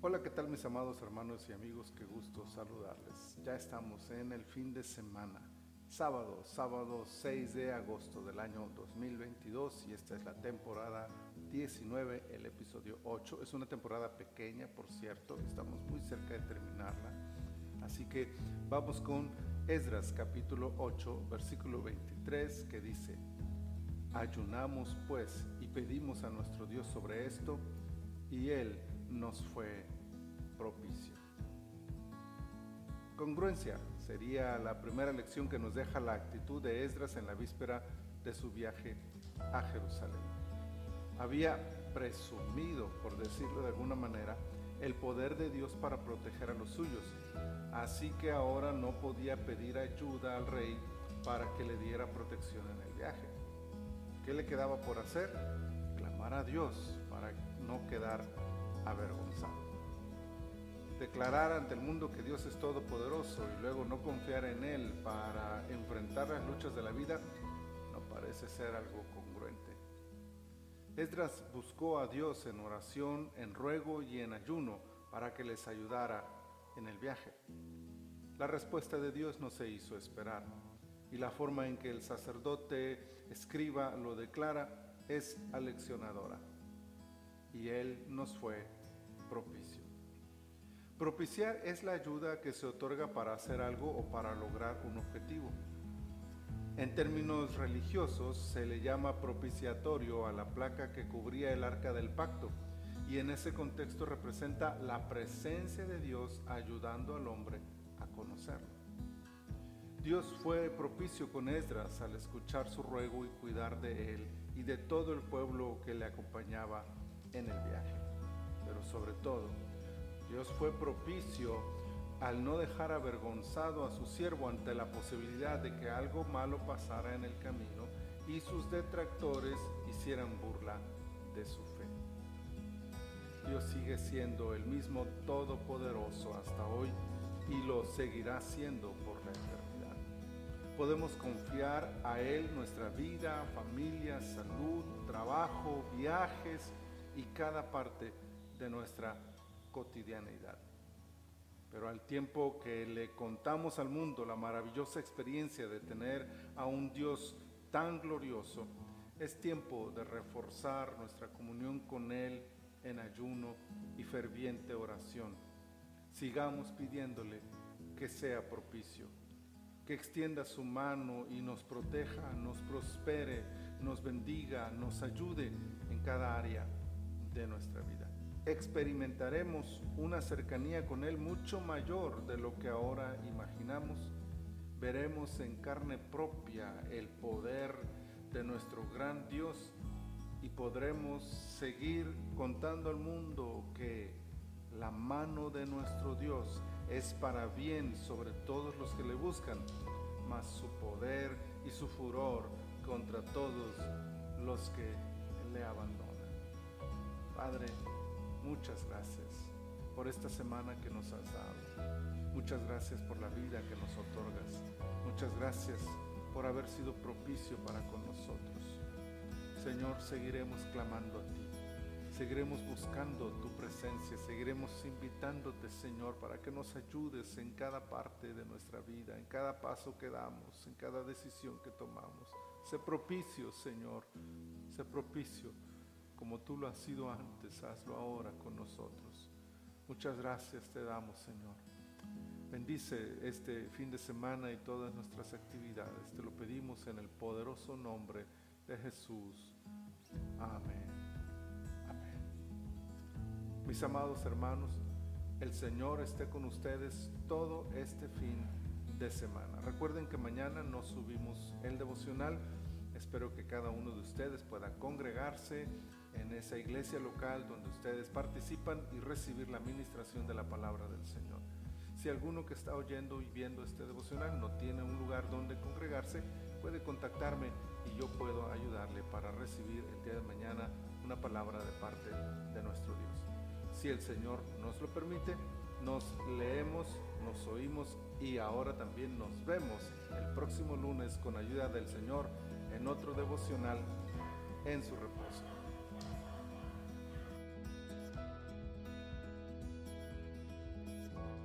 Hola, ¿qué tal mis amados hermanos y amigos? Qué gusto saludarles. Ya estamos en el fin de semana, sábado, sábado 6 de agosto del año 2022 y esta es la temporada 19, el episodio 8. Es una temporada pequeña, por cierto, estamos muy cerca de terminarla. Así que vamos con Esdras capítulo 8, versículo 23, que dice, Ayunamos pues y pedimos a nuestro Dios sobre esto, y Él nos fue propicio. Congruencia sería la primera lección que nos deja la actitud de Esdras en la víspera de su viaje a Jerusalén. Había presumido, por decirlo de alguna manera, el poder de Dios para proteger a los suyos, así que ahora no podía pedir ayuda al rey para que le diera protección en el viaje. ¿Qué le quedaba por hacer? Clamar a Dios para no quedar avergonzado. Declarar ante el mundo que Dios es todopoderoso y luego no confiar en Él para enfrentar las luchas de la vida no parece ser algo congruente. Esdras buscó a Dios en oración, en ruego y en ayuno para que les ayudara en el viaje. La respuesta de Dios no se hizo esperar y la forma en que el sacerdote escriba lo declara es aleccionadora. Y Él nos fue propicio. Propiciar es la ayuda que se otorga para hacer algo o para lograr un objetivo. En términos religiosos se le llama propiciatorio a la placa que cubría el arca del pacto y en ese contexto representa la presencia de Dios ayudando al hombre a conocerlo. Dios fue propicio con Esdras al escuchar su ruego y cuidar de él y de todo el pueblo que le acompañaba en el viaje. Pero sobre todo, Dios fue propicio al no dejar avergonzado a su siervo ante la posibilidad de que algo malo pasara en el camino y sus detractores hicieran burla de su fe. Dios sigue siendo el mismo todopoderoso hasta hoy y lo seguirá siendo por la eternidad. Podemos confiar a Él nuestra vida, familia, salud, trabajo, viajes y cada parte de nuestra cotidianidad. Pero al tiempo que le contamos al mundo la maravillosa experiencia de tener a un Dios tan glorioso, es tiempo de reforzar nuestra comunión con Él en ayuno y ferviente oración. Sigamos pidiéndole que sea propicio, que extienda su mano y nos proteja, nos prospere, nos bendiga, nos ayude en cada área de nuestra vida experimentaremos una cercanía con Él mucho mayor de lo que ahora imaginamos. Veremos en carne propia el poder de nuestro gran Dios y podremos seguir contando al mundo que la mano de nuestro Dios es para bien sobre todos los que le buscan, mas su poder y su furor contra todos los que le abandonan. Padre, Muchas gracias por esta semana que nos has dado. Muchas gracias por la vida que nos otorgas. Muchas gracias por haber sido propicio para con nosotros. Señor, seguiremos clamando a ti. Seguiremos buscando tu presencia, seguiremos invitándote, Señor, para que nos ayudes en cada parte de nuestra vida, en cada paso que damos, en cada decisión que tomamos. Sé propicio, Señor, sé propicio como tú lo has sido antes, hazlo ahora con nosotros. Muchas gracias te damos, Señor. Bendice este fin de semana y todas nuestras actividades. Te lo pedimos en el poderoso nombre de Jesús. Amén. Amén. Mis amados hermanos, el Señor esté con ustedes todo este fin de semana. Recuerden que mañana nos subimos el devocional. Espero que cada uno de ustedes pueda congregarse en esa iglesia local donde ustedes participan y recibir la administración de la palabra del Señor. Si alguno que está oyendo y viendo este devocional no tiene un lugar donde congregarse, puede contactarme y yo puedo ayudarle para recibir el día de mañana una palabra de parte de nuestro Dios. Si el Señor nos lo permite, nos leemos, nos oímos y ahora también nos vemos el próximo lunes con ayuda del Señor en otro devocional en su reposo.